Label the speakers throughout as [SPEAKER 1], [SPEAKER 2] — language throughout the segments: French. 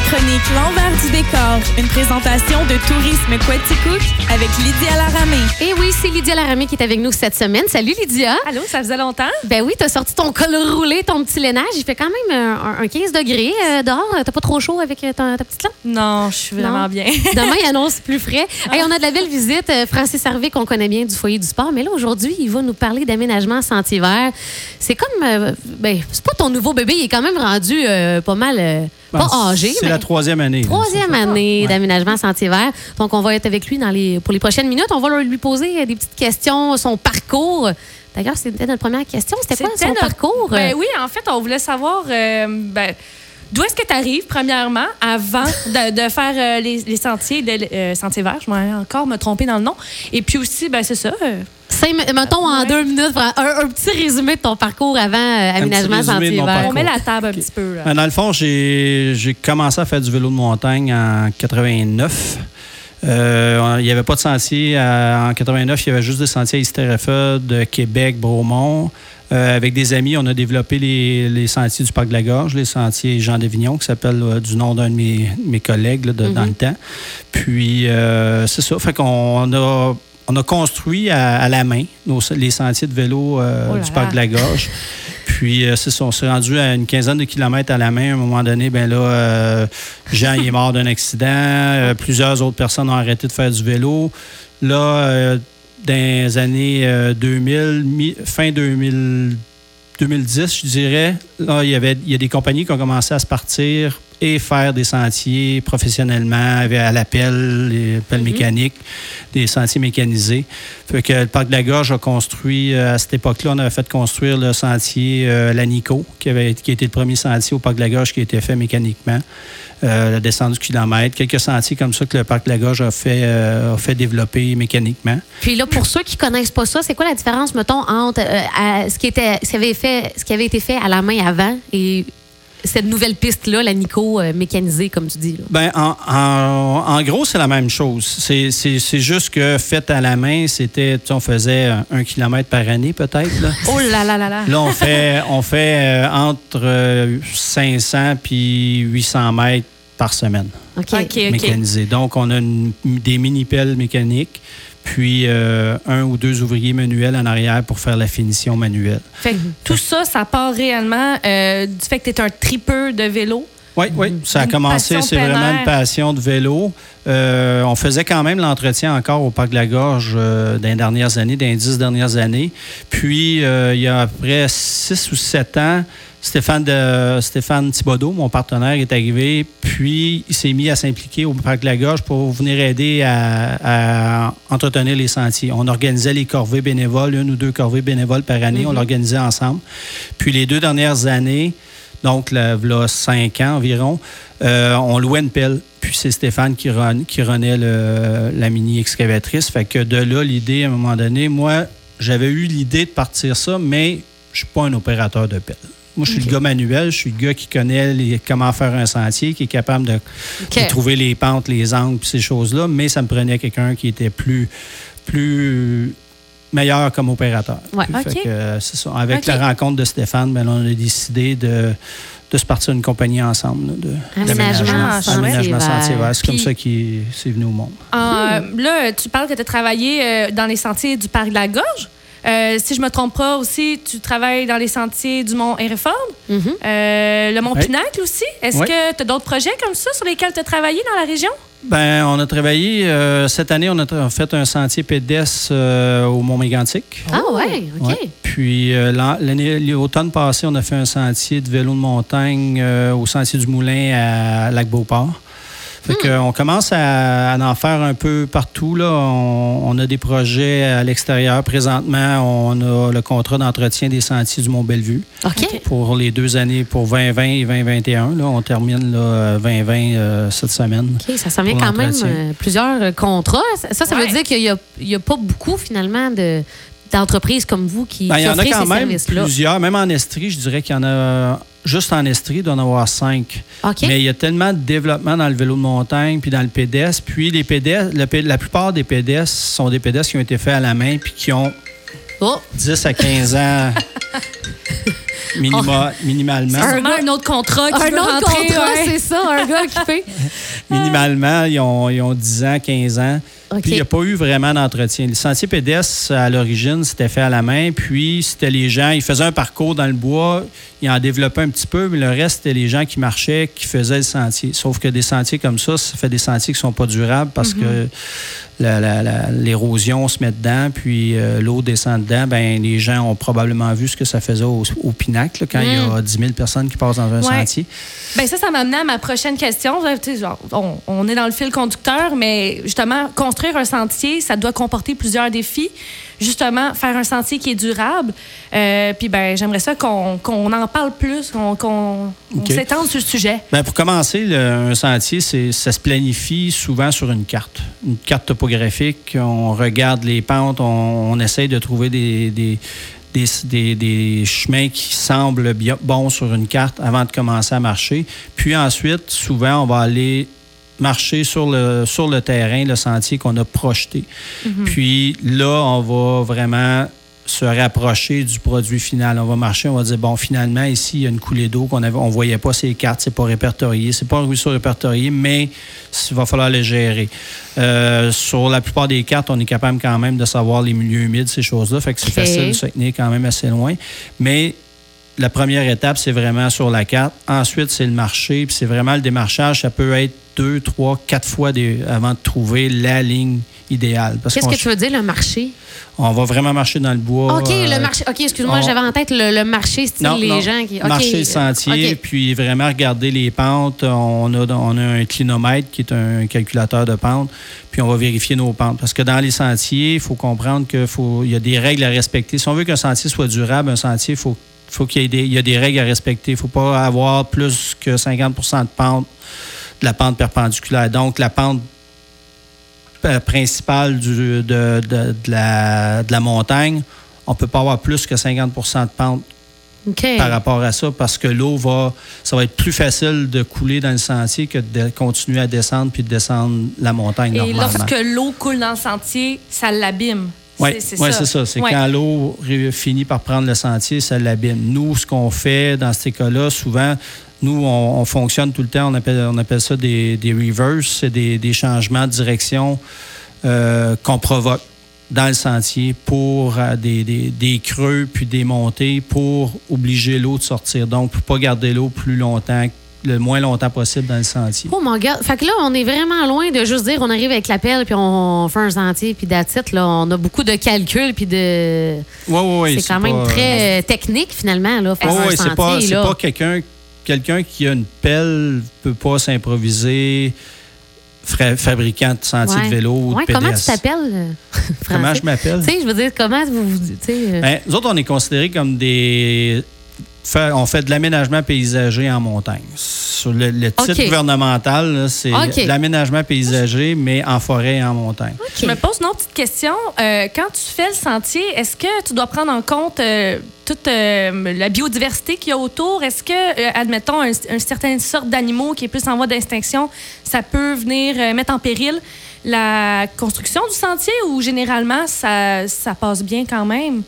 [SPEAKER 1] la chronique L'envers du décor, une présentation de Tourisme Quaticook avec Lydia Laramé.
[SPEAKER 2] Et oui, c'est Lydia Laramé qui est avec nous cette semaine. Salut Lydia.
[SPEAKER 3] Allô, ça faisait longtemps?
[SPEAKER 2] Ben oui, t'as sorti ton col roulé, ton petit lainage. Il fait quand même un, un 15 degrés euh, dehors. T'as pas trop chaud avec euh, ta, ta petite lampe?
[SPEAKER 3] Non, je suis vraiment
[SPEAKER 2] Non?
[SPEAKER 3] bien.
[SPEAKER 2] Demain, il annonce plus frais. Hey, on a de la belle visite. Euh, Francis Harvey, qu'on connaît bien du foyer du sport. Mais là, aujourd'hui, il va nous parler d'aménagement sentier vert. C'est comme. euh, ben, c'est pas ton nouveau bébé. Il est quand même rendu euh, pas mal. Euh, pas âgé.
[SPEAKER 4] C'est
[SPEAKER 2] mais-
[SPEAKER 4] la troisième année.
[SPEAKER 2] Troisième année
[SPEAKER 4] Ouais.
[SPEAKER 2] d'aménagement sentier vert. Donc, on va être avec lui dans les, pour les prochaines minutes. On va lui poser des petites questions, son parcours. D'ailleurs, c'était notre première question. C'était quoi son
[SPEAKER 3] notre-
[SPEAKER 2] parcours?
[SPEAKER 3] Ben oui, en fait, on voulait savoir euh, ben, d'où est-ce que tu arrives, premièrement, avant de, de faire euh, les, les sentiers, de, euh, sentiers verts. Je vais encore me tromper dans le nom. Et puis aussi, ben, c'est ça. Euh,
[SPEAKER 2] Cinq mettons en
[SPEAKER 3] Ouais.
[SPEAKER 2] deux minutes, un, un petit résumé de ton parcours avant euh, aménagement sentier
[SPEAKER 4] mon
[SPEAKER 2] vert.
[SPEAKER 3] on met la table un petit peu. là.
[SPEAKER 4] Ben, Dans le fond, j'ai j'ai commencé à faire du vélo de montagne en 89. Euh, il n'y avait pas de sentier. à- en 89, il y avait juste des sentiers à de Québec, Bromont. Euh, avec des amis, on a développé les, les sentiers du Parc de la Gorge, les sentiers Jean Devignon, qui s'appelle euh, du nom d'un de mes, mes collègues là, de- dans le temps. Puis, euh, c'est ça. Fait qu'on a, on a construit à, à la main nos- les sentiers de vélo euh,
[SPEAKER 3] Oh
[SPEAKER 4] du Parc de la Gorge. Puis, euh, c'est on s'est rendu à une quinzaine de kilomètres à la main. À un moment donné, ben là, euh, Jean il est mort d'un accident. Plusieurs autres personnes ont arrêté de faire du vélo. Là, dans les années euh, 2000, mi- fin 2000, 2010, je dirais, là, il y avait il y a des compagnies qui ont commencé à se partir et faire des sentiers professionnellement à l'appel, les pelles mécaniques, des sentiers mécanisés. Fait que le Parc de la Gorge a construit, euh, à cette époque-là, on avait fait construire le sentier euh, Lanico, qui, avait, qui était le premier sentier au Parc de la Gorge qui a été fait mécaniquement. Euh, la descente du kilomètre, quelques sentiers comme ça que le Parc de la Gorge a fait, euh, a fait développer mécaniquement.
[SPEAKER 2] Puis là, pour ceux qui connaissent pas ça, c'est quoi la différence, mettons, entre euh, ce, qui était, ce, qui avait fait, ce qui avait été fait à la main avant et cette nouvelle piste-là, la Nico euh, mécanisée, comme tu dis? Là?
[SPEAKER 4] Ben, en, en- en gros, c'est la même chose. C'est- C'est c'est juste que fait à la main, c'était, on faisait un, un kilomètre par année peut-être. Là.
[SPEAKER 3] Oh là là là là.
[SPEAKER 4] Là, on fait, on fait euh, entre euh, 500 puis 800 mètres par semaine
[SPEAKER 2] OK.
[SPEAKER 3] OK.
[SPEAKER 4] Donc, on a une- des mini-pelles mécaniques, puis euh, un ou deux ouvriers manuels en arrière pour faire la finition manuelle.
[SPEAKER 3] Fait que tout ça, ça part réellement euh, du fait que tu es un tripeur de vélo?
[SPEAKER 4] Oui, oui, ça a
[SPEAKER 3] Une
[SPEAKER 4] commencé, c'est vraiment une passion de vélo. Euh, on faisait quand même l'entretien encore au Parc de la Gorge euh, dans les dernières années, dans les dix dernières années. Puis, euh, il y a après six ou sept ans, Stéphane, de, Stéphane Thibodeau, mon partenaire, est arrivé, puis il s'est mis à s'impliquer au Parc de la Gorge pour venir aider à, à entretenir les sentiers. On organisait les corvées bénévoles, une ou deux corvées bénévoles par année, on l'organisait ensemble. Puis les deux dernières années, donc là, là, cinq ans environ, euh, on louait une pelle. Puis c'est Stéphane qui, run- qui renait le- la mini-excavatrice. Fait que de là, l'idée, à un moment donné, moi, j'avais eu l'idée de partir ça, mais je suis pas un opérateur de pelle. Moi, je suis le gars manuel, je suis le gars qui connaît les- comment faire un sentier, qui est capable de, trouver les pentes, les angles, ces choses-là, mais ça me prenait quelqu'un qui était plus, plus meilleur comme opérateur.
[SPEAKER 2] Ouais.
[SPEAKER 4] Puis, fait
[SPEAKER 3] OK.
[SPEAKER 4] que, euh, ça. Avec la rencontre de Stéphane, ben, on a décidé de, de se partir une compagnie ensemble là, de,
[SPEAKER 2] Aménagement
[SPEAKER 4] d'aménagement-
[SPEAKER 3] sentier
[SPEAKER 4] aménagement
[SPEAKER 2] vert.
[SPEAKER 4] C'est comme ça qu'il c'est venu au monde.
[SPEAKER 3] Euh, Là, tu parles que tu as travaillé euh, dans les sentiers du Parc de la Gorge? Euh, si je me trompe pas aussi, tu travailles dans les sentiers du Mont Hereford,
[SPEAKER 2] Mhm.
[SPEAKER 3] Euh, le Mont
[SPEAKER 4] Oui.
[SPEAKER 3] Pinacle aussi. Est-ce
[SPEAKER 4] Oui.
[SPEAKER 3] que tu as d'autres projets comme ça sur lesquels tu as travaillé dans la région?
[SPEAKER 4] Ben, on a travaillé, euh, cette année, on a fait un sentier pédestre euh, au Mont-Mégantic.
[SPEAKER 2] Ah ouais, OK.
[SPEAKER 4] Ouais. Puis euh, l'automne passé, on a fait un sentier de vélo de montagne au sentier du Moulin à Lac-Beauport. Fait on commence à, à en faire un peu partout. Là. On, on a des projets à l'extérieur. Présentement, on a le contrat d'entretien des sentiers du Mont-Bellevue
[SPEAKER 2] OK.
[SPEAKER 4] pour les deux années, pour 2020 et 2021. Là. On termine là, 2020 euh, cette semaine.
[SPEAKER 2] OK, ça s'en vient quand même euh, plusieurs euh, contrats. Ça, ça, veut dire qu'il n'y a, pas beaucoup, finalement, de d'entreprises comme vous qui,
[SPEAKER 4] Ben, il y en a quand même
[SPEAKER 2] services-là.
[SPEAKER 4] plusieurs. Même en Estrie, je dirais qu'il y en a. Juste en Estrie, il doit en avoir cinq. Mais il y a tellement de développement dans le vélo de montagne puis dans le pédestre. Puis les pédestres, le la plupart des pédestres sont des pédestres qui ont été faits à la main puis qui ont
[SPEAKER 2] Oh,
[SPEAKER 4] 10 à 15 ans. minima- minimalement.
[SPEAKER 3] C'est sûrement un autre contrat qui
[SPEAKER 2] Un
[SPEAKER 3] veut
[SPEAKER 2] autre
[SPEAKER 3] rentrer,
[SPEAKER 2] contrat,
[SPEAKER 3] ouais.
[SPEAKER 2] c'est ça, un gars qui fait.
[SPEAKER 4] Minimalement, ils ont, ils ont 10 ans, 15 ans. Puis il n'y a pas eu vraiment d'entretien. Le sentier pédestre, à l'origine, c'était fait à la main. Puis c'était les gens, ils faisaient un parcours dans le bois, ils en développaient un petit peu, mais le reste, c'était les gens qui marchaient, qui faisaient le sentier. Sauf que des sentiers comme ça, ça fait des sentiers qui ne sont pas durables parce que la- l'érosion se met dedans, puis euh, l'eau descend dedans. Ben, les gens ont probablement vu ce que ça faisait au, au pinacle, là, quand il y a 10 000 personnes qui passent dans un
[SPEAKER 3] Ouais.
[SPEAKER 4] sentier.
[SPEAKER 3] Ben ça, ça m'amenait à ma prochaine question. On, on est dans le fil conducteur, mais justement, construire un sentier, ça doit comporter plusieurs défis. Justement, faire un sentier qui est durable. Euh, puis ben, j'aimerais ça qu'on en parle plus, qu'on s'étende sur le sujet.
[SPEAKER 4] Ben, pour commencer, le- un sentier, ça se planifie souvent sur une carte. Une carte topographique. On regarde les pentes, on, on essaye de trouver des, des, des, des- des chemins qui semblent bien, bons sur une carte avant de commencer à marcher. Puis ensuite, souvent, on va aller marcher sur le, sur le terrain, le sentier qu'on a projeté. Puis là, on va vraiment se rapprocher du produit final. On va marcher, on va dire, bon, finalement, ici, il y a une coulée d'eau qu'on avait, on voyait pas ces cartes, c'est pas répertorié, c'est pas un ruisseau répertorié, mais il va falloir le gérer. Euh, sur la plupart des cartes, on est capable quand même de savoir les milieux humides, ces choses-là, fait que c'est facile de se tenir quand même assez loin. Mais la première étape, c'est vraiment sur la carte. Ensuite, c'est le marché. Puis c'est vraiment le démarchage. Ça peut être deux, trois, quatre fois des- avant de trouver la ligne idéale. Parce
[SPEAKER 2] Qu'est-ce que tu veux dire, le marché?
[SPEAKER 4] on va vraiment marcher dans le bois.
[SPEAKER 2] OK,
[SPEAKER 4] euh,
[SPEAKER 2] le marché. OK, excuse-moi,
[SPEAKER 4] on-
[SPEAKER 2] j'avais en tête le, le marché, style
[SPEAKER 4] non,
[SPEAKER 2] les
[SPEAKER 4] non.
[SPEAKER 2] gens qui. OK,
[SPEAKER 4] Marcher le
[SPEAKER 2] euh,
[SPEAKER 4] sentier,
[SPEAKER 2] OK.
[SPEAKER 4] puis vraiment regarder les pentes. On a, on a un clinomètre qui est un calculateur de pentes, puis on va vérifier nos pentes. Parce que dans les sentiers, il faut comprendre qu'il faut, il y a des règles à respecter. Si on veut qu'un sentier soit durable, un sentier, il faut, faut qu'il y ait des, il y a des règles à respecter. Il ne faut pas avoir plus que 50% de pente, de la pente perpendiculaire. Donc, la pente euh, principale du- de, de- de la, de la montagne, on ne peut pas avoir plus que 50% de pente par rapport à ça parce que l'eau va, ça va être plus facile de couler dans le sentier que de continuer à descendre puis de descendre la montagne
[SPEAKER 3] Et
[SPEAKER 4] normalement.
[SPEAKER 3] lorsque l'eau coule dans le sentier, ça l'abîme.
[SPEAKER 4] Oui,
[SPEAKER 3] C'est-
[SPEAKER 4] ouais,
[SPEAKER 3] ça.
[SPEAKER 4] c'est ça. C'est
[SPEAKER 3] Ouais.
[SPEAKER 4] quand l'eau finit par prendre le sentier, ça l'abîme. Nous, ce qu'on fait dans ces cas-là, souvent, nous, on, on fonctionne tout le temps, on appelle, on appelle ça des, des reverse, c'est des, des changements de direction euh, qu'on provoque dans le sentier pour euh, des, des- des creux puis des montées pour obliger l'eau de sortir. Donc, pour pas garder l'eau plus longtemps, le moins longtemps possible dans le sentier.
[SPEAKER 2] Oh mon gars. Fait que là, on est vraiment loin de juste dire on arrive avec la pelle puis on fait un sentier puis it, là. On a beaucoup de calculs puis de.
[SPEAKER 4] Oui, oui, oui.
[SPEAKER 2] c'est quand même
[SPEAKER 4] pas,
[SPEAKER 2] très euh, technique finalement, là. Faire
[SPEAKER 4] Oui,
[SPEAKER 2] un
[SPEAKER 4] oui, c'est pas,
[SPEAKER 2] sentier,
[SPEAKER 4] c'est
[SPEAKER 2] là.
[SPEAKER 4] pas quelqu'un quelqu'un qui a une pelle peut pas s'improviser fabricant de sentier
[SPEAKER 2] Ouais.
[SPEAKER 4] de vélo ou
[SPEAKER 2] Ouais,
[SPEAKER 4] de
[SPEAKER 2] comment tu t'appelles? euh,
[SPEAKER 4] Comment je m'appelle?
[SPEAKER 2] Tu sais, je veux dire, comment vous vous. euh,
[SPEAKER 4] Ben, nous autres, on est considérés comme des. fait- on fait de l'aménagement paysager en montagne. Sur le, le titre gouvernemental, c'est l'aménagement paysager, mais en forêt et en montagne.
[SPEAKER 3] Je me pose une autre petite question. Euh, quand tu fais le sentier, est-ce que tu dois prendre en compte euh, toute euh, la biodiversité qu'il y a autour? Est-ce que, admettons, un, un certain sorte d'animaux qui est plus en voie d'extinction, ça peut venir mettre en péril la construction du sentier ou généralement ça, ça passe bien quand même?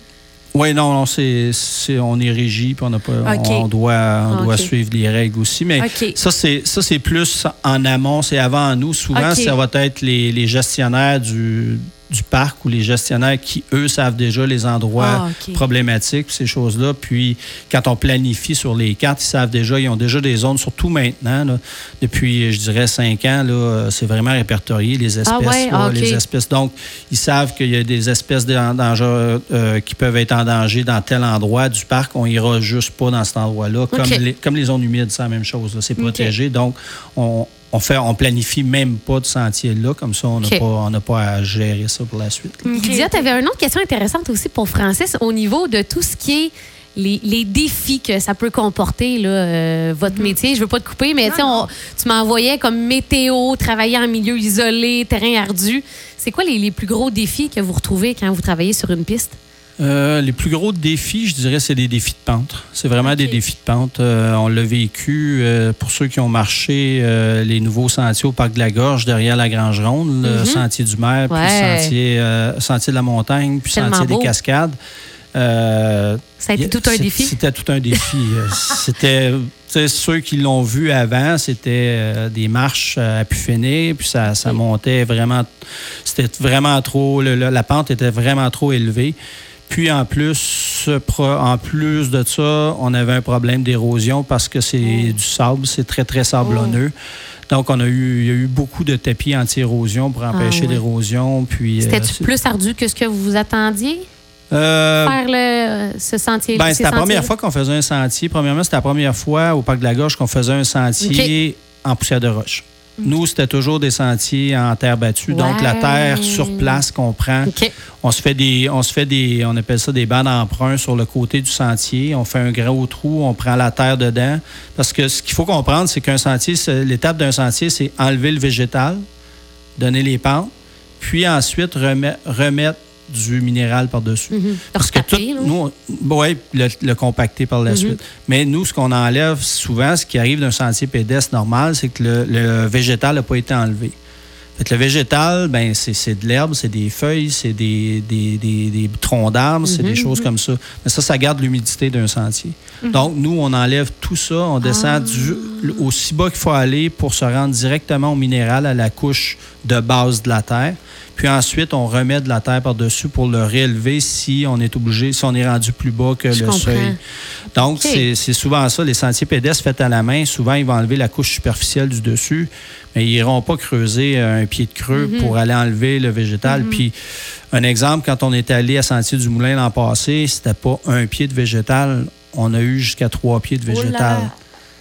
[SPEAKER 4] Oui, non, non, c'est, on est régi, puis on, pas, on, doit, on doit suivre les règles aussi. Mais ça, c'est, ça, c'est plus en amont, c'est avant nous. Souvent, ça va être les, les gestionnaires du, du parc ou les gestionnaires qui, eux, savent déjà les endroits
[SPEAKER 3] Ah,
[SPEAKER 4] problématiques, ces choses-là. Puis, quand on planifie sur les cartes, ils savent déjà, ils ont déjà des zones, surtout maintenant, là, depuis, je dirais, cinq ans, c'est vraiment répertorié, les espèces.
[SPEAKER 2] ouais?
[SPEAKER 4] là,
[SPEAKER 2] Ah, OK.
[SPEAKER 4] les espèces. Donc, ils savent qu'il y a des espèces de- en danger, euh, qui peuvent être en danger dans tel endroit du parc. On ira juste pas dans cet endroit-là. Comme, les, comme les zones humides, c'est la même chose. C'est protégé. Donc, on, on fait, on planifie même pas de sentier là. Comme ça, on n'a pas, on n'a pas à gérer ça pour la suite.
[SPEAKER 2] Lydia, tu avais une autre question intéressante aussi pour Francis au niveau de tout ce qui est les, les défis que ça peut comporter, là, euh, votre
[SPEAKER 3] Mhm.
[SPEAKER 2] métier. Je veux pas te couper, mais on- tu m'envoyais comme météo, travailler en milieu isolé, terrain ardu. C'est quoi les, les plus gros défis que vous retrouvez quand vous travaillez sur une piste?
[SPEAKER 4] Euh, les plus gros défis, je dirais, c'est des défis de pente. C'est vraiment des défis de pente. Euh, on l'a vécu euh, pour ceux qui ont marché les nouveaux sentiers au Parc de la Gorge derrière la Grange Ronde, le
[SPEAKER 2] Mhm.
[SPEAKER 4] sentier du maire, puis le sentier, sentier de la montagne, puis
[SPEAKER 2] Tellement
[SPEAKER 4] sentier
[SPEAKER 2] beau.
[SPEAKER 4] des cascades.
[SPEAKER 2] Ça a été tout un défi?
[SPEAKER 4] C'était tout un défi. C'était, ceux qui l'ont vu avant, c'était des marches à pu finir, puis ça, ça
[SPEAKER 2] Oui.
[SPEAKER 4] montait vraiment. C'était vraiment trop. le- le- la pente était vraiment trop élevée. Puis en plus, en plus de ça, on avait un problème d'érosion parce que c'est
[SPEAKER 2] Oh.
[SPEAKER 4] du sable, c'est très, très sablonneux. Donc, on a eu, il y a eu beaucoup de tapis anti-érosion pour empêcher
[SPEAKER 2] Ah ouais.
[SPEAKER 4] l'érosion. Puis, euh,
[SPEAKER 2] C'était-tu plus ardu que ce que vous vous attendiez?
[SPEAKER 4] Euh,
[SPEAKER 2] faire le, ce sentier
[SPEAKER 4] Ben, c'était la première fois qu'on faisait un sentier. Premièrement, c'était la première fois au Parc de la Gorge qu'on faisait un sentier en poussière de roche. Nous, c'était toujours des sentiers en terre battue. Donc, la terre sur place qu'on prend, on se fait des, on se fait des, on appelle ça des bancs d'emprunt sur le côté du sentier. On fait un gros trou, on prend la terre dedans. Parce que ce qu'il faut comprendre, c'est qu'un sentier, l'étape d'un sentier, c'est enlever le végétal, donner les pentes, puis ensuite remettre, remettre du minéral par-dessus.
[SPEAKER 2] Mhm.
[SPEAKER 4] Parce que tout, nous, oui, le, le compacter par la
[SPEAKER 2] Mhm.
[SPEAKER 4] suite. Mais nous, ce qu'on enlève souvent, ce qui arrive d'un sentier pédestre normal, c'est que le, le végétal n'a pas été enlevé. Fait que le végétal, ben, c'est de l'herbe, c'est des feuilles, c'est des, des, des- des troncs d'arbres, c'est des choses comme ça. Mais ça, ça garde l'humidité d'un sentier. Donc, nous, on enlève tout ça, on descend du, aussi bas qu'il faut aller pour se rendre directement au minéral, à la couche de base de la terre. Puis ensuite, on remet de la terre par-dessus pour le réélever si on est obligé, si on est rendu plus bas que
[SPEAKER 2] Je
[SPEAKER 4] le
[SPEAKER 2] comprends.
[SPEAKER 4] seuil. Donc, c'est souvent ça. Les sentiers pédestres faits à la main, souvent, ils vont enlever la couche superficielle du dessus, mais ils n'iront pas creuser euh, un pied de creux
[SPEAKER 2] Mhm.
[SPEAKER 4] pour aller enlever le végétal. Puis, un exemple, quand on est allé à Sentier du Moulin l'an passé, c'était pas un pied de végétal. On a eu jusqu'à trois pieds de
[SPEAKER 3] Oh
[SPEAKER 4] végétal.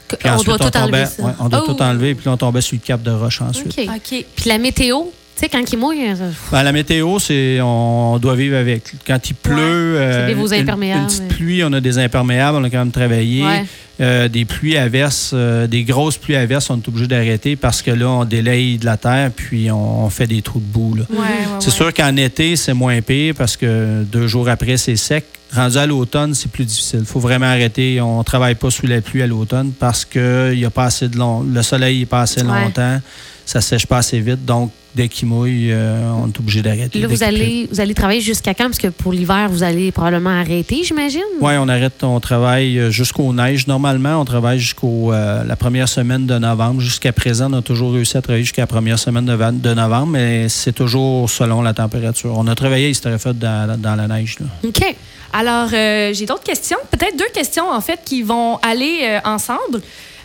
[SPEAKER 4] Puis
[SPEAKER 2] on
[SPEAKER 4] ensuite,
[SPEAKER 2] doit tout
[SPEAKER 4] tombait,
[SPEAKER 2] enlever ça.
[SPEAKER 4] ouais, on doit
[SPEAKER 2] Oh!
[SPEAKER 4] tout enlever, puis là, on tombait sur le cap de roche ensuite.
[SPEAKER 2] OK.
[SPEAKER 3] OK.
[SPEAKER 2] Puis la météo, tu sais, quand il mouille, euh,
[SPEAKER 4] Ben, la météo, c'est on, doit vivre avec. Quand il pleut, euh,
[SPEAKER 2] C'est des- vos
[SPEAKER 4] une- petite
[SPEAKER 2] ouais.
[SPEAKER 4] pluie, on a des imperméables, on a quand même travaillé.
[SPEAKER 2] Ouais.
[SPEAKER 4] Euh, des pluies averses, euh, des grosses pluies averses, on est obligé d'arrêter parce que là, on délaye de la terre puis on, on fait des trous de boue.
[SPEAKER 3] Ouais, ouais,
[SPEAKER 4] C'est
[SPEAKER 3] ouais.
[SPEAKER 4] sûr qu'en été, c'est moins pire parce que deux jours après, c'est sec. Rendu à l'automne, c'est plus difficile. Il faut vraiment arrêter. On ne travaille pas sous la pluie à l'automne parce que y a pas assez de long... le soleil n'est pas assez
[SPEAKER 2] Ouais.
[SPEAKER 4] longtemps. Ça sèche pas assez vite. Donc, dès qu'il mouille, euh, on est obligé d'arrêter.
[SPEAKER 2] Là, vous allez, vous allez travailler jusqu'à quand? Parce que pour l'hiver, vous allez probablement arrêter, j'imagine?
[SPEAKER 4] Oui, on arrête, on travaille euh, jusqu'aux neiges. Normalement, on travaille jusqu'au euh, la première semaine de novembre. Jusqu'à présent, on a toujours réussi à travailler jusqu'à la première semaine de, novembre, mais c'est toujours selon la température. On a travaillé, il s'était fait dans, dans la neige. Là.
[SPEAKER 2] OK.
[SPEAKER 3] Alors, euh, j'ai d'autres questions. Peut-être deux questions, en fait, qui vont aller ensemble.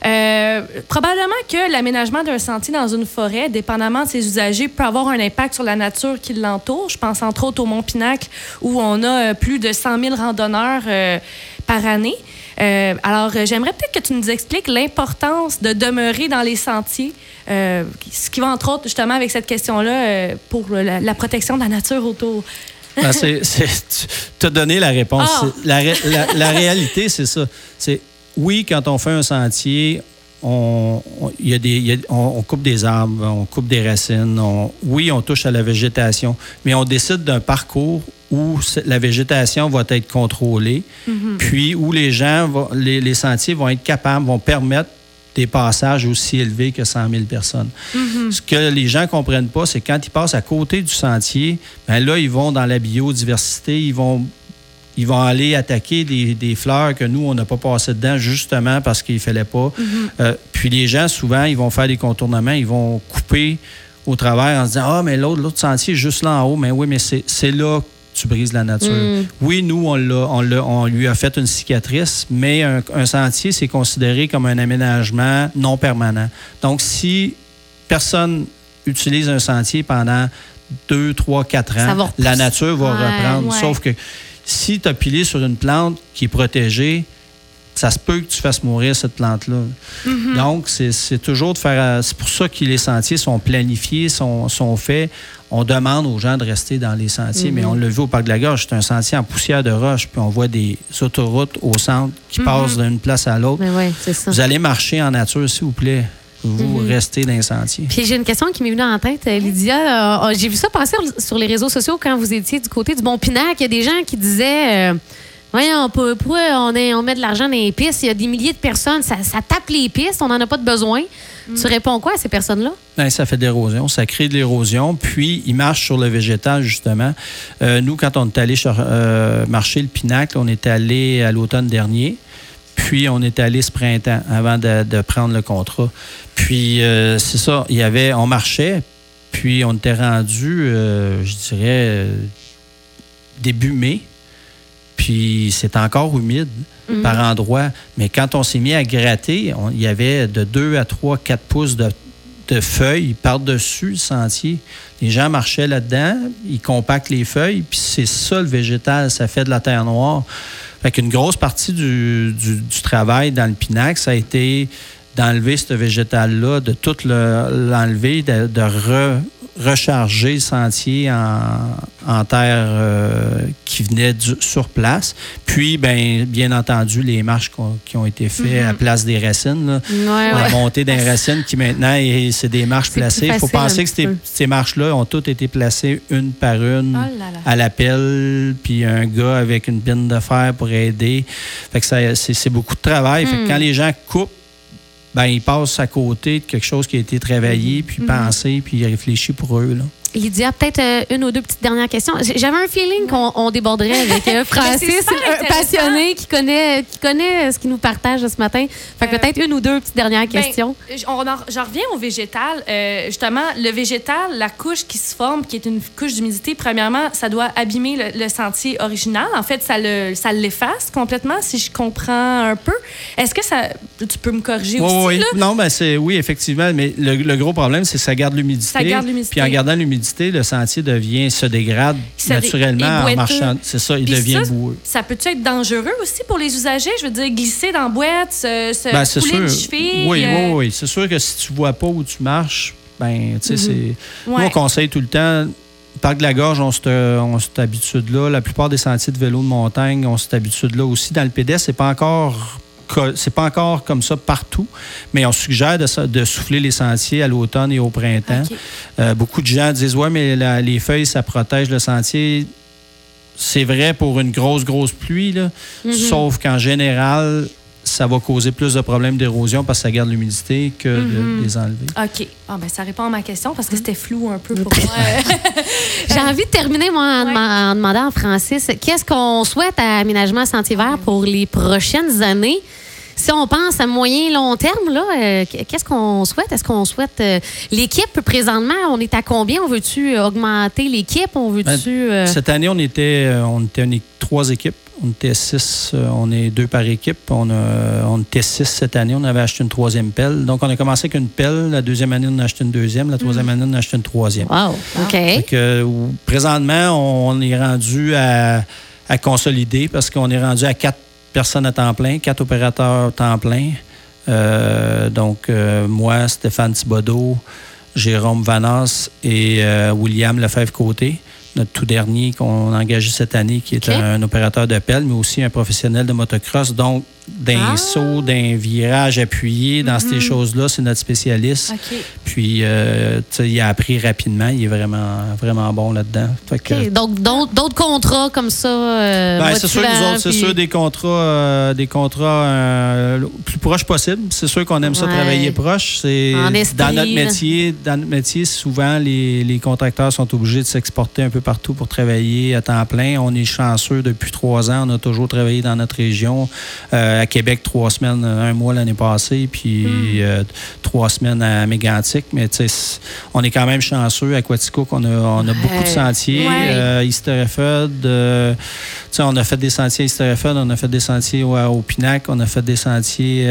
[SPEAKER 3] Euh, probablement que l'aménagement d'un sentier dans une forêt, dépendamment de ses usagers, peut avoir un impact sur la nature qui l'entoure. Je pense entre autres au Mont Pinacle, où on a euh, plus de 100 000 randonneurs euh, par année. Euh, alors, j'aimerais peut-être que tu nous expliques l'importance de demeurer dans les sentiers, ce qui va entre autres justement avec cette question-là pour la, la protection de la nature autour.
[SPEAKER 4] Ben, c'est- tu as donné la réponse.
[SPEAKER 3] Ah!
[SPEAKER 4] La- la réalité, c'est ça. C'est oui, quand on fait un sentier, on, y a des, il y a- on, on coupe des arbres, on coupe des racines. on- oui, on touche à la végétation, mais on décide d'un parcours où la végétation va être contrôlée, puis où les gens, vont- les, les sentiers vont être capables, vont permettre des passages aussi élevés que 100 000 personnes. Ce que les gens ne comprennent pas, c'est quand ils passent à côté du sentier, ben là, ils vont dans la biodiversité, ils vont, ils vont aller attaquer des, des fleurs que nous, on n'a pas passé dedans, justement parce qu'il ne fallait pas. Euh, puis les gens, souvent, ils vont faire des contournements, ils vont couper au travers en se disant Ah, mais l'autre, sentier est juste là en haut. Mais oui, mais c'est là que tu brises la nature.
[SPEAKER 2] Mm.
[SPEAKER 4] Oui, nous, on, l'a- on, on lui a fait une cicatrice, mais un, un sentier, c'est considéré comme un aménagement non permanent. Donc, si personne utilise un sentier pendant deux, trois, quatre
[SPEAKER 2] Ça va
[SPEAKER 4] ans,
[SPEAKER 2] repousser.
[SPEAKER 4] la nature va
[SPEAKER 2] Ouais,
[SPEAKER 4] reprendre.
[SPEAKER 3] ouais.
[SPEAKER 4] Sauf que si tu as pilé sur une plante qui est protégée, ça se peut que tu fasses mourir cette plante-là. Donc, c'est toujours de faire. euh, C'est pour ça que les sentiers sont planifiés, sont, sont faits. On demande aux gens de rester dans les sentiers, mais on l'a vu au Parc de la Gorge, c'est un sentier en poussière de roche, puis on voit des autoroutes au centre qui passent d'une place à l'autre.
[SPEAKER 2] Oui, ça.
[SPEAKER 4] Vous allez marcher en nature, s'il vous plaît. Vous restez dans les sentiers.
[SPEAKER 2] Puis j'ai une question qui m'est venue en tête, euh, Lydia. Euh, j'ai vu ça passer sur les réseaux sociaux quand vous étiez du côté du Bon Pinac. Il y a des gens qui disaient, euh, Voyons, pour- pourquoi on, est- on met de l'argent dans les pistes? Il y a des milliers de personnes, ça, ça tape les pistes, on n'en a pas de besoin. Tu réponds quoi à ces personnes-là?
[SPEAKER 4] Ben, ça fait de l'érosion, ça crée de l'érosion, puis il marche sur le végétal, justement. Euh, nous, quand on est allé cher- euh, marcher le pinacle, on est allé à l'automne dernier, puis on est allé ce printemps avant de, de prendre le contrat. Puis euh, c'est ça, il y avait, on marchait, puis on était rendu, euh, je dirais, début mai, puis c'est encore humide
[SPEAKER 2] Mhm.
[SPEAKER 4] par endroits. Mais quand on s'est mis à gratter, il y avait de 2 à 3, 4 pouces de, de feuilles par-dessus le sentier. Les gens marchaient là-dedans, ils compactent les feuilles, puis c'est ça le végétal, ça fait de la terre noire. Fait qu'une grosse partie du, du- travail dans le pinacle, ça a été d'enlever ce végétal-là, de tout le- l'enlever, de, de re- recharger le sentier en, en terre euh, qui venait du- sur place. Puis, ben, bien entendu, les marches qui ont été faites à place des racines, là,
[SPEAKER 2] Ouais,
[SPEAKER 4] la
[SPEAKER 2] ouais.
[SPEAKER 4] montée des racines qui maintenant, c'est des marches placées. Il faut penser que ces, marches-là ont toutes été placées une par une
[SPEAKER 3] Oh là là.
[SPEAKER 4] à l'appel, puis un gars avec une pine de fer pour aider. Fait que c'est beaucoup de travail. Fait
[SPEAKER 2] Hmm.
[SPEAKER 4] que quand les gens coupent, ben, ils passent à côté de quelque chose qui a été travaillé, puis
[SPEAKER 2] Hmm.
[SPEAKER 4] pensé, puis réfléchi pour eux. Là.
[SPEAKER 2] Lydia, peut-être euh, une ou deux petites dernières questions. J'avais un feeling qu'on on déborderait avec euh, Francis, un passionné qui connaît, qui connaît ce qu'il nous partage ce matin. Fait que
[SPEAKER 3] Euh,
[SPEAKER 2] peut-être une ou deux petites dernières
[SPEAKER 3] Ben,
[SPEAKER 2] questions.
[SPEAKER 3] J'en reviens au végétal. Euh, justement, le végétal, la couche qui se forme, qui est une couche d'humidité, premièrement, ça doit abîmer le, le sentier original. En fait, ça le- ça l'efface complètement, si je comprends un peu. Est-ce que ça. Tu peux me corriger
[SPEAKER 4] Oui,
[SPEAKER 3] aussi,
[SPEAKER 4] oui.
[SPEAKER 3] là?
[SPEAKER 4] Non, ben c'est oui, effectivement, mais le, le gros problème, c'est que ça garde l'humidité.
[SPEAKER 3] Ça garde l'humidité.
[SPEAKER 4] Puis en gardant l'humidité, le sentier devient, se dégrade naturellement en marchant. C'est ça, il
[SPEAKER 3] Puis
[SPEAKER 4] devient
[SPEAKER 3] ça,
[SPEAKER 4] boueux.
[SPEAKER 3] Ça peut-tu être dangereux aussi pour les usagers? Je veux dire, glisser dans la boîte, se, se
[SPEAKER 4] Ben,
[SPEAKER 3] couler cheville.
[SPEAKER 4] Oui,
[SPEAKER 3] euh,
[SPEAKER 4] oui, oui. C'est sûr que si tu vois pas où tu marches, ben, tu sais, c'est. Nous,
[SPEAKER 3] ouais.
[SPEAKER 4] on conseille tout le temps. Parc de la Gorge, on cette, on cette habitude-là. La plupart des sentiers de vélo de montagne ont cette habitude-là aussi. Dans le pédestre, c'est pas encore. C'est pas encore comme ça partout, mais on suggère de, souffler les sentiers à l'automne et au printemps. Euh, beaucoup de gens disent Ouais, mais la- les feuilles, ça protège le sentier. C'est vrai pour une grosse, grosse pluie, là.
[SPEAKER 2] Mhm.
[SPEAKER 4] sauf qu'en général, ça va causer plus de problèmes d'érosion parce que ça garde l'humidité que
[SPEAKER 3] Mhm.
[SPEAKER 4] de les enlever.
[SPEAKER 3] OK. Ah, ben, ça répond à ma question parce que c'était flou un peu pour moi.
[SPEAKER 2] J'ai envie de terminer, moi, en,
[SPEAKER 3] Ouais.
[SPEAKER 2] deman- en demandant à Francis, qu'est-ce qu'on souhaite à Aménagement Sentier Vert pour les prochaines années? Si on pense à moyen long terme, là, euh, qu'est-ce qu'on souhaite? Est-ce qu'on souhaite euh, l'équipe présentement? On est à combien? On veut-tu augmenter l'équipe? On veut-tu. euh,
[SPEAKER 4] Cette année, on était, euh, on était une- trois équipes. On était six, euh, on est deux par équipe. On, a, on était six cette année. On avait acheté une troisième pelle. Donc, on a commencé avec une pelle. La deuxième année, on a acheté une deuxième. La troisième année, on a acheté une troisième.
[SPEAKER 2] Wow, OK.
[SPEAKER 4] Fait que, euh, présentement, on est rendu à, à consolider parce qu'on est rendu à quatre personnes à temps plein, quatre opérateurs à temps plein. Euh, donc, euh, moi, Stéphane Thibodeau, Jérôme Vanas et euh, William Lefebvre-Côté, notre tout dernier qu'on a engagé cette année, qui est un opérateur de pelle, mais aussi un professionnel de motocross. Donc, d'un
[SPEAKER 2] Ah!
[SPEAKER 4] saut, d'un virage appuyé, dans ces choses-là, c'est notre spécialiste. Puis, euh, il a appris rapidement. Il est vraiment, vraiment bon là-dedans.
[SPEAKER 2] Donc, d'autres contrats comme ça. euh,
[SPEAKER 4] ben, c'est sûr nous c'est sûr des contrats, euh, des contrats plus proches possible. C'est sûr qu'on aime ça travailler proche. C'est dans notre métier. Dans notre métier, souvent les, les contracteurs sont obligés de s'exporter un peu partout pour travailler à temps plein. On est chanceux depuis trois ans. On a toujours travaillé dans notre région. Euh, à Québec, trois semaines, un mois l'année passée, puis
[SPEAKER 2] Hmm.
[SPEAKER 4] euh, trois semaines à Mégantic. Mais tu sais, c- on est quand même chanceux à Quaticook. On a, on a beaucoup de sentiers.
[SPEAKER 3] Ouais.
[SPEAKER 4] Euh, sais, on a fait des sentiers à East Hereford, on a fait des sentiers au, au Pinac, on a fait des sentiers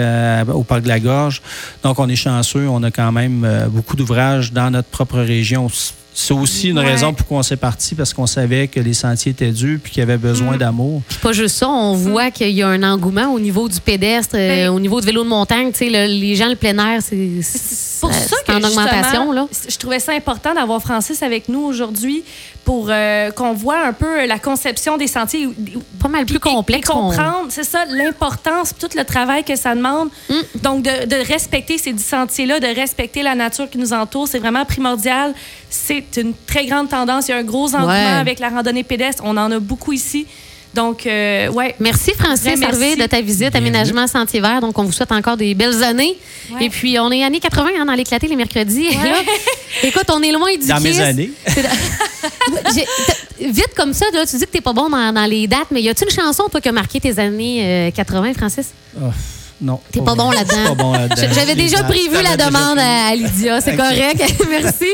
[SPEAKER 4] au Parc de la Gorge. Donc, on est chanceux. On a quand même beaucoup d'ouvrages dans notre propre région. C'est aussi une
[SPEAKER 3] Ouais.
[SPEAKER 4] raison pourquoi on s'est parti, parce qu'on savait que les sentiers étaient durs puis qu'il y avait besoin
[SPEAKER 3] Mm.
[SPEAKER 4] d'amour.
[SPEAKER 2] Puis pas juste ça, on voit qu'il y a un engouement au niveau du pédestre, euh,
[SPEAKER 3] Ben-
[SPEAKER 2] au niveau du vélo de montagne. Tu sais, le- les gens, le plein air, c'est
[SPEAKER 3] C'est pour
[SPEAKER 2] ça-
[SPEAKER 3] ça
[SPEAKER 2] en augmentation.
[SPEAKER 3] justement,
[SPEAKER 2] Là.
[SPEAKER 3] Je trouvais ça important d'avoir Francis avec nous aujourd'hui pour euh, qu'on voit un peu la conception des sentiers.
[SPEAKER 2] Pas mal plus
[SPEAKER 3] et-
[SPEAKER 2] complexe
[SPEAKER 3] Et comprendre, c'est ça, l'importance, tout le travail que ça demande.
[SPEAKER 2] Mm.
[SPEAKER 3] Donc, de, de respecter ces dix sentiers-là, de respecter la nature qui nous entoure, c'est vraiment primordial. C'est une très grande tendance. Il y a un gros engouement
[SPEAKER 2] Ouais.
[SPEAKER 3] avec la randonnée pédestre. On en a beaucoup ici. Donc, euh, ouais.
[SPEAKER 2] Merci, Francis. Hervé, de ta visite,
[SPEAKER 4] Bienvenue.
[SPEAKER 2] Aménagement Sentier Vert. Donc, on vous souhaite encore des belles années.
[SPEAKER 3] Ouais.
[SPEAKER 2] Et puis, on est années 80 hein, dans l'éclaté les mercredis. Là, écoute, on est loin du
[SPEAKER 4] Dans mes années.
[SPEAKER 2] Vite comme ça, là, tu dis que t'es pas bon dans, dans les dates, mais y a-tu une chanson, toi, qui a marqué tes années euh, 80, Francis?
[SPEAKER 4] Oh, non.
[SPEAKER 2] T'es pas bon là-dedans.
[SPEAKER 4] Pas bon là-dedans.
[SPEAKER 2] J'avais déjà prévu la demande à, à Lydia. C'est correct. Merci.